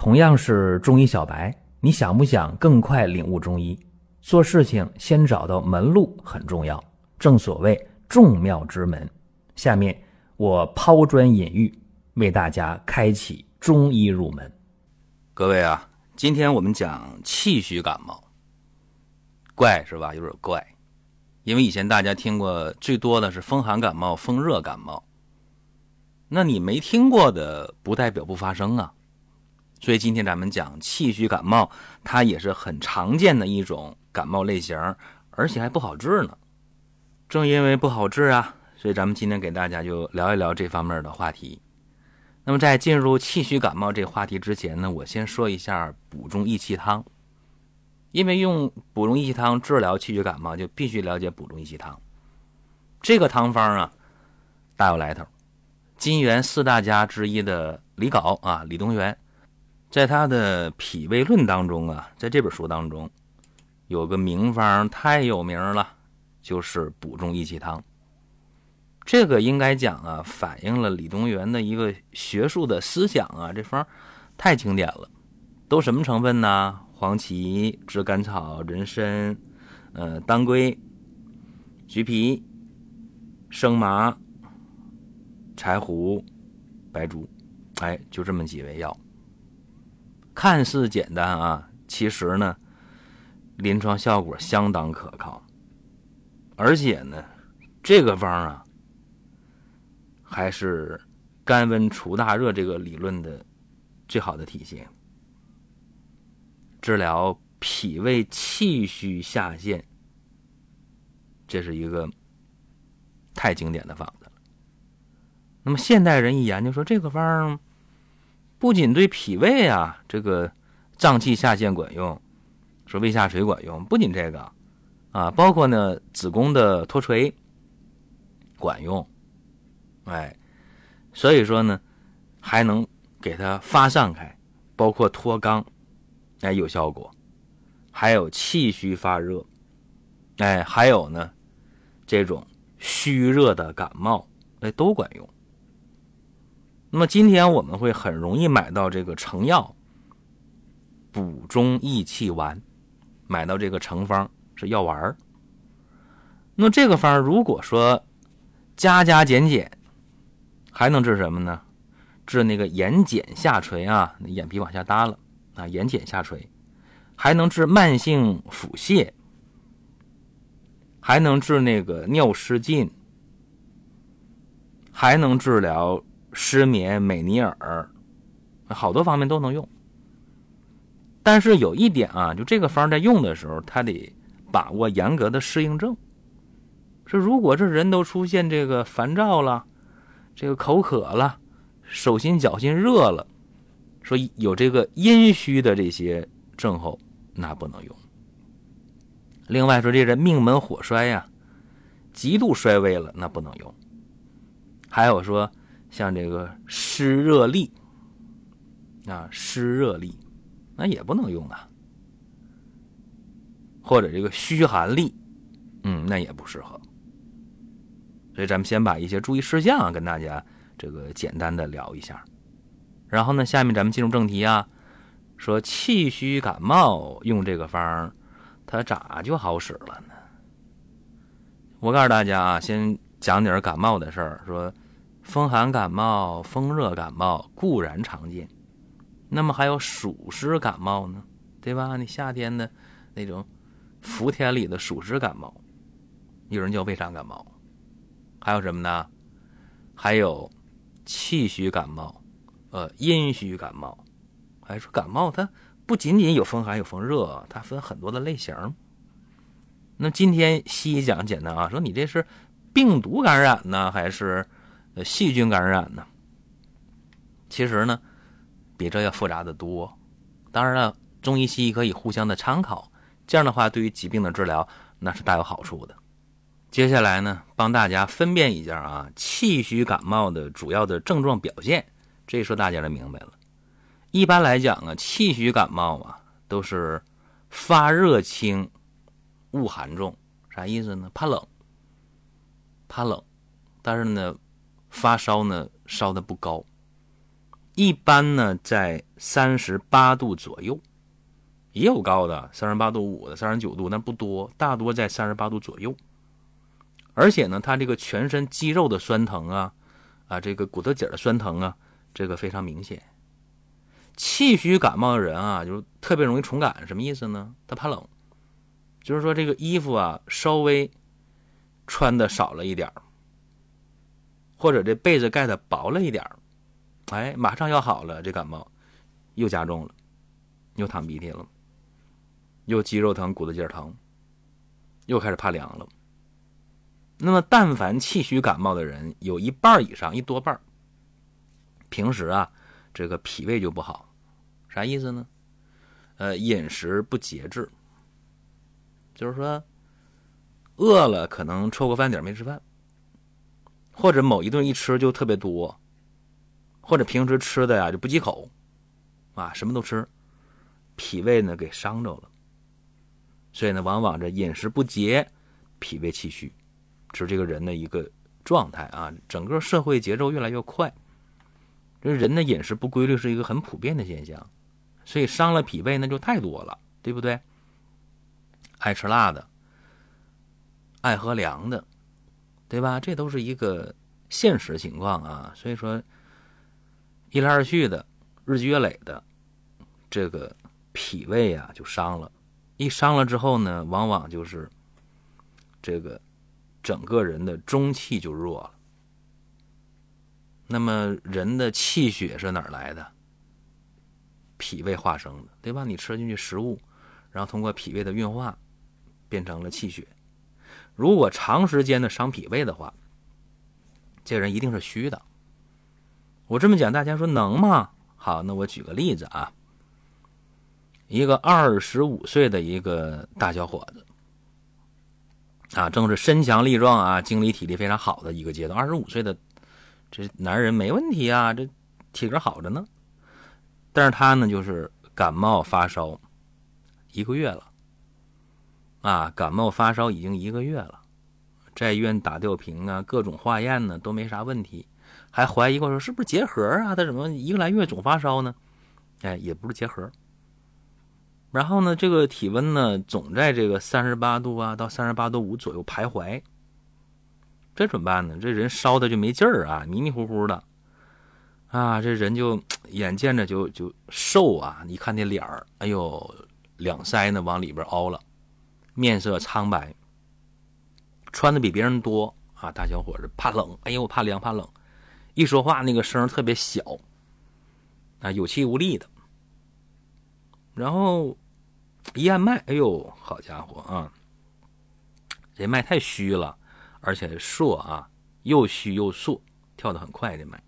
同样是中医小白，你想不想更快领悟中医？做事情先找到门路很重要，正所谓众妙之门。下面我抛砖引玉，为大家开启中医入门。各位啊，今天我们讲气虚感冒，怪是吧？有点怪，因为以前大家听过最多的是风寒感冒、风热感冒，那你没听过的不代表不发生啊。所以今天咱们讲气虚感冒，它也是很常见的一种感冒类型，而且还不好治呢。正因为不好治啊，所以咱们今天给大家就聊一聊这方面的话题。那么在进入气虚感冒这话题之前呢，我先说一下补中益气汤。因为用补中益气汤治疗气虚感冒，就必须了解补中益气汤。这个汤方啊，大有来头。金元四大家之一的李杲啊，李东垣。在他的《脾胃论》当中啊，在这本书当中，有个名方太有名了，就是补中益气汤。这个应该讲啊，反映了李东垣的一个学术的思想啊。这方太经典了，都什么成分呢？黄芪、炙甘草、人参、呃当归、橘皮、生麻、柴胡、白术，哎，就这么几味药。看似简单啊，其实呢，临床效果相当可靠，而且呢，这个方啊，还是肝温除大热这个理论的最好的体现，治疗脾胃气虚下陷，这是一个太经典的方子了。那么现代人一研究说这个方儿。不仅对脾胃啊这个脏器下陷管用，说胃下垂管用，不仅这个啊，包括呢子宫的脱垂管用，哎，所以说呢还能给它发散开，包括脱肛，哎有效果，还有气虚发热，哎还有呢这种虚热的感冒，哎都管用。那么今天我们会很容易买到这个成药补中益气丸，买到这个成方是药丸。那这个方如果说加加减减，还能治什么呢？治那个眼睑下垂啊，眼皮往下耷了啊，眼睑下垂，还能治慢性腹泻，还能治那个尿失禁，还能治疗。失眠、美尼尔，好多方面都能用。但是有一点啊，就这个方在用的时候，他得把握严格的适应症。说如果这人都出现这个烦躁了，这个口渴了，手心脚心热了，说有这个阴虚的这些症候，那不能用。另外说这人命门火衰呀，极度衰微了，那不能用。还有说。像这个湿热力啊，湿热力，那也不能用啊。或者这个虚寒力，嗯，那也不适合。所以咱们先把一些注意事项跟大家这个简单的聊一下。然后呢，下面咱们进入正题啊，说气虚感冒用这个方，它咋就好使了呢？我告诉大家啊，先讲点感冒的事儿，说。风寒感冒、风热感冒固然常见，那么还有暑湿感冒呢，对吧？你夏天的那种伏天里的暑湿感冒，有人叫胃肠感冒，还有什么呢？还有气虚感冒，呃，阴虚感冒。还说感冒它不仅仅有风寒有风热，它分很多的类型。那今天西医讲简单啊，说你这是病毒感染呢，还是？细菌感染呢，其实呢，比这要复杂的多。当然了，中医西医可以互相的参考，这样的话对于疾病的治疗那是大有好处的。接下来呢，帮大家分辨一下啊，气虚感冒的主要的症状表现，这一说大家就明白了。一般来讲啊，气虚感冒啊，都是发热轻，恶寒重，啥意思呢？怕冷，怕冷，但是呢。发烧呢，烧的不高，一般呢在三十八度左右，也有高的三十八度五的、三十九度，但不多，大多在三十八度左右。而且呢，他这个全身肌肉的酸疼啊，啊，这个骨头节的酸疼啊，这个非常明显。气虚感冒的人啊，就特别容易重感，什么意思呢？他怕冷，就是说这个衣服啊稍微穿的少了一点或者这被子盖的薄了一点哎，马上要好了，这感冒又加重了，又淌鼻涕了，又肌肉疼、骨头节疼，又开始怕凉了。那么，但凡气虚感冒的人，有一半以上，一多半平时啊，这个脾胃就不好。啥意思呢？呃，饮食不节制，就是说，饿了可能抽个饭点没吃饭，或者某一顿一吃就特别多，或者平时吃的呀就不忌口，啊，什么都吃，脾胃呢给伤着了，所以呢，往往这饮食不节，脾胃气虚，是这个人的一个状态啊。整个社会节奏越来越快，这人的饮食不规律是一个很普遍的现象。所以伤了脾胃那就太多了，对不对？爱吃辣的，爱喝凉的，对吧？这都是一个现实情况啊。所以说，一来二去的，日积月累的，这个脾胃啊就伤了。一伤了之后呢，往往就是这个整个人的中气就弱了。那么人的气血是哪儿来的？脾胃化生的，对吧？你吃进去食物，然后通过脾胃的运化，变成了气血。如果长时间的伤脾胃的话，这人一定是虚的。我这么讲，大家说能吗？好，那我举个例子啊，一个二十五岁的一个大小伙子，啊，正是身强力壮啊，精力体力非常好的一个阶段。二十五岁的这男人没问题啊，这体格好着呢。但是他呢，就是感冒发烧一个月了，啊，感冒发烧已经一个月了，在医院打吊瓶啊，各种化验呢都没啥问题，还怀疑过说是不是结核啊？他怎么一个来月总发烧呢？哎，也不是结核。然后呢，这个体温呢总在这个三十八度啊到三十八度五左右徘徊，这怎么办呢？这人烧的就没劲儿啊，迷迷糊糊的。啊，这人就眼见着就就瘦啊！你看那脸儿，哎呦，两腮呢往里边凹了，面色苍白，穿的比别人多啊！大小伙子怕冷，哎呦，我怕凉怕冷，一说话那个声特别小，啊，有气无力的。然后一按脉，哎呦，好家伙啊，这脉太虚了，而且硕啊，又虚又硕，跳得很快的脉。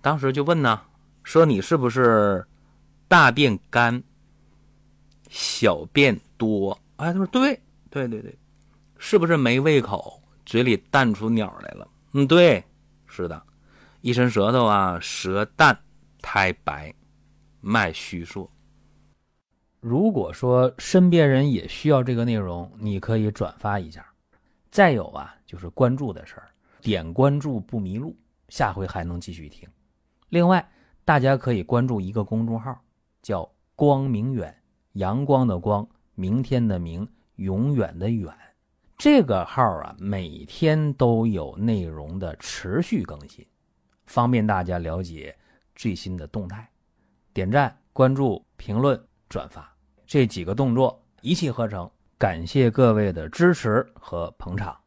当时就问呢，说你是不是大便干、小便多？哎，他说对，对对对，是不是没胃口，嘴里淡出鸟来了？嗯，对，是的，一伸舌头啊，舌淡苔白，脉虚数。如果说身边人也需要这个内容，你可以转发一下。再有啊，就是关注的事儿，点关注不迷路，下回还能继续听。另外，大家可以关注一个公众号，叫“光明远”，阳光的光，明天的明，永远的远。这个号啊，每天都有内容的持续更新，方便大家了解最新的动态。点赞、关注、评论、转发这几个动作一气呵成，感谢各位的支持和捧场。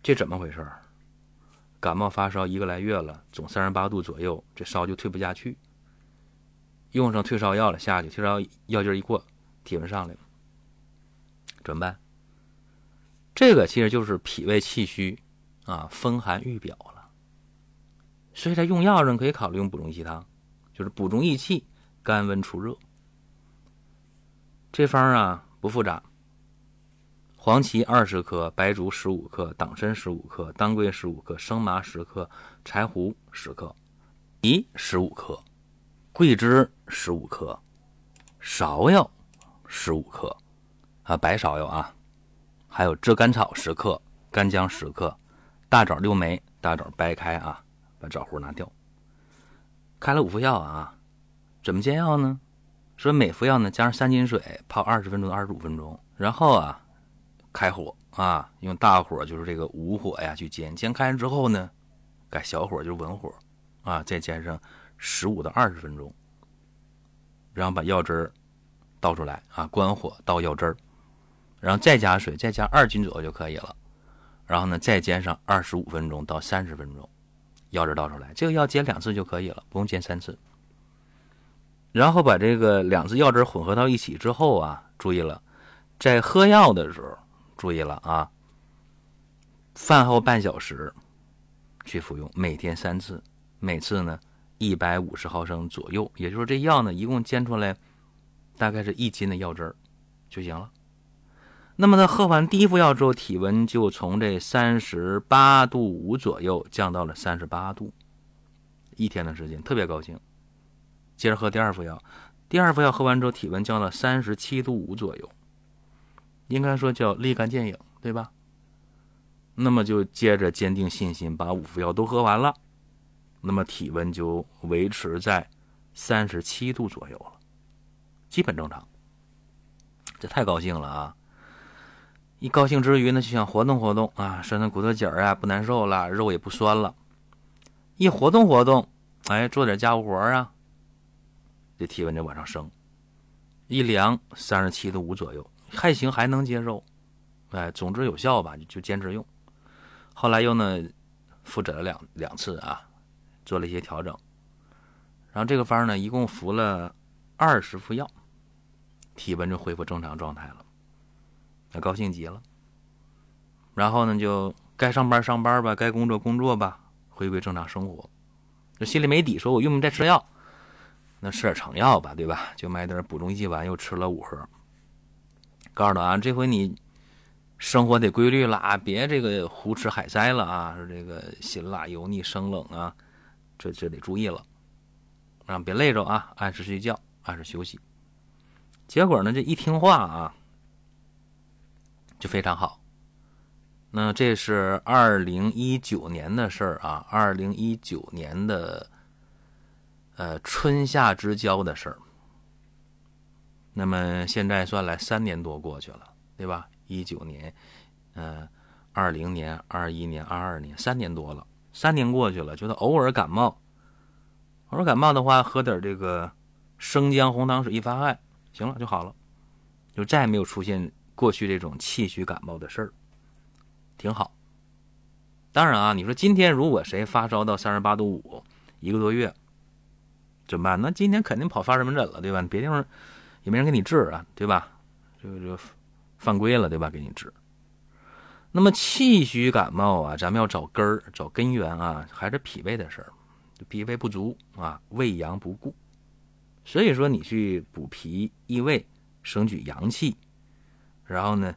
这怎么回事？感冒发烧一个来月了，总三十八度左右，这烧就退不下去。用上退烧药了，下去退烧药劲一过，体温上来了，怎么办？这个其实就是脾胃气虚啊，风寒郁表了。所以在用药上可以考虑用补中益气汤，就是补中益气，甘温除热。这方啊不复杂。黄芪二十克，白术十五克，党参十五克，当归十五克，生麻十克，柴胡十克，梨十五克，桂枝十五克，芍药十五克，啊，白芍药啊，还有炙甘草十克，干姜十克，大枣六枚，大枣掰开啊，把枣核拿掉。开了五副药啊，怎么煎药呢？说每副药呢加上三斤水泡二十分钟到二十五分钟，然后啊开火啊，用大火就是这个武火呀去煎，煎开之后呢，改小火就是文火啊，再煎上十五到二十分钟，然后把药汁儿倒出来啊，关火倒药汁儿，然后再加水，再加二斤左右就可以了。然后呢，再煎上二十五分钟到三十分钟，药汁倒出来，这个药煎两次就可以了，不用煎三次。然后把这个两次药汁混合到一起之后啊，注意了，在喝药的时候注意了啊，饭后半小时去服用，每天三次，每次呢一百五十毫升左右，也就是这药呢一共煎出来大概是一斤的药汁儿就行了。那么他喝完第一副药之后，体温就从这三十八度五左右降到了三十八度，一天的时间特别高兴。接着喝第二副药，第二副药喝完之后，体温降到三十七度五左右，应该说叫立竿见影，对吧？那么就接着坚定信心，把五副药都喝完了，那么体温就维持在三十七度左右了，基本正常。这太高兴了啊！一高兴之余呢，就想活动活动啊，伸伸骨头节儿啊，不难受了，肉也不酸了。一活动活动，哎，做点家务活啊。这体温就往上升，一量三十七度五左右，还行，还能接受。哎，总之有效吧，就坚持用。后来又呢复诊了两两次啊，做了一些调整。然后这个方呢，一共服了二十副药，体温就恢复正常状态了，那高兴极了。然后呢，就该上班上班吧，该工作工作吧，回归正常生活。这心里没底，说我用不用再吃药？那吃点成药吧，对吧？就买点补中益丸，又吃了五盒。告诉他啊，这回你生活得规律了啊，别这个胡吃海塞了啊，说这个辛辣油腻生冷啊，这这得注意了，啊，别累着啊，按时睡觉，按时休息。结果呢，这一听话啊，就非常好。那这是二零一九年的事儿啊，二零一九年的。呃，春夏之交的事儿。那么现在算来三年多过去了，对吧？一九年，呃，二零年、二一年、二二年，三年多了。三年过去了，觉得偶尔感冒，偶尔感冒的话，喝点这个生姜红糖水一发汗，行了就好了，就再也没有出现过去这种气虚感冒的事儿，挺好。当然啊，你说今天如果谁发烧到三十八度五，一个多月。怎么办？那今天肯定跑发热门诊了，对吧？别地方也没人给你治啊，对吧？就就犯规了，对吧？给你治。那么气虚感冒啊，咱们要找根儿、找根源啊，还是脾胃的事儿，脾胃不足啊，胃阳不固。所以说，你去补脾益胃、生举阳气，然后呢，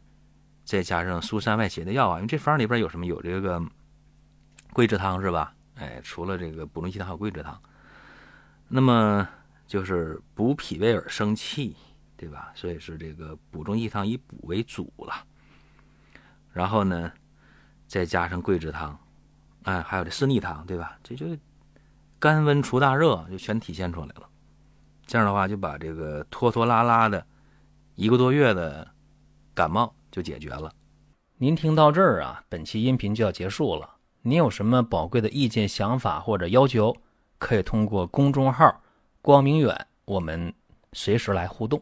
再加上疏散外邪的药啊，因为这方里边有什么？有这个桂枝汤是吧？哎，除了这个补中益气汤，还有桂枝汤。那么就是补脾胃而生气，对吧？所以是这个补中益汤以补为主了。然后呢，再加上桂枝汤，哎，还有这四逆汤，对吧？这就甘温除大热，就全体现出来了。这样的话，就把这个拖拖拉拉的一个多月的感冒就解决了。您听到这儿啊，本期音频就要结束了。您有什么宝贵的意见、想法或者要求？可以通过公众号“光明远”，我们随时来互动。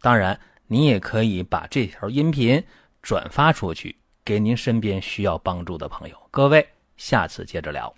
当然，您也可以把这条音频转发出去，给您身边需要帮助的朋友。各位，下次接着聊。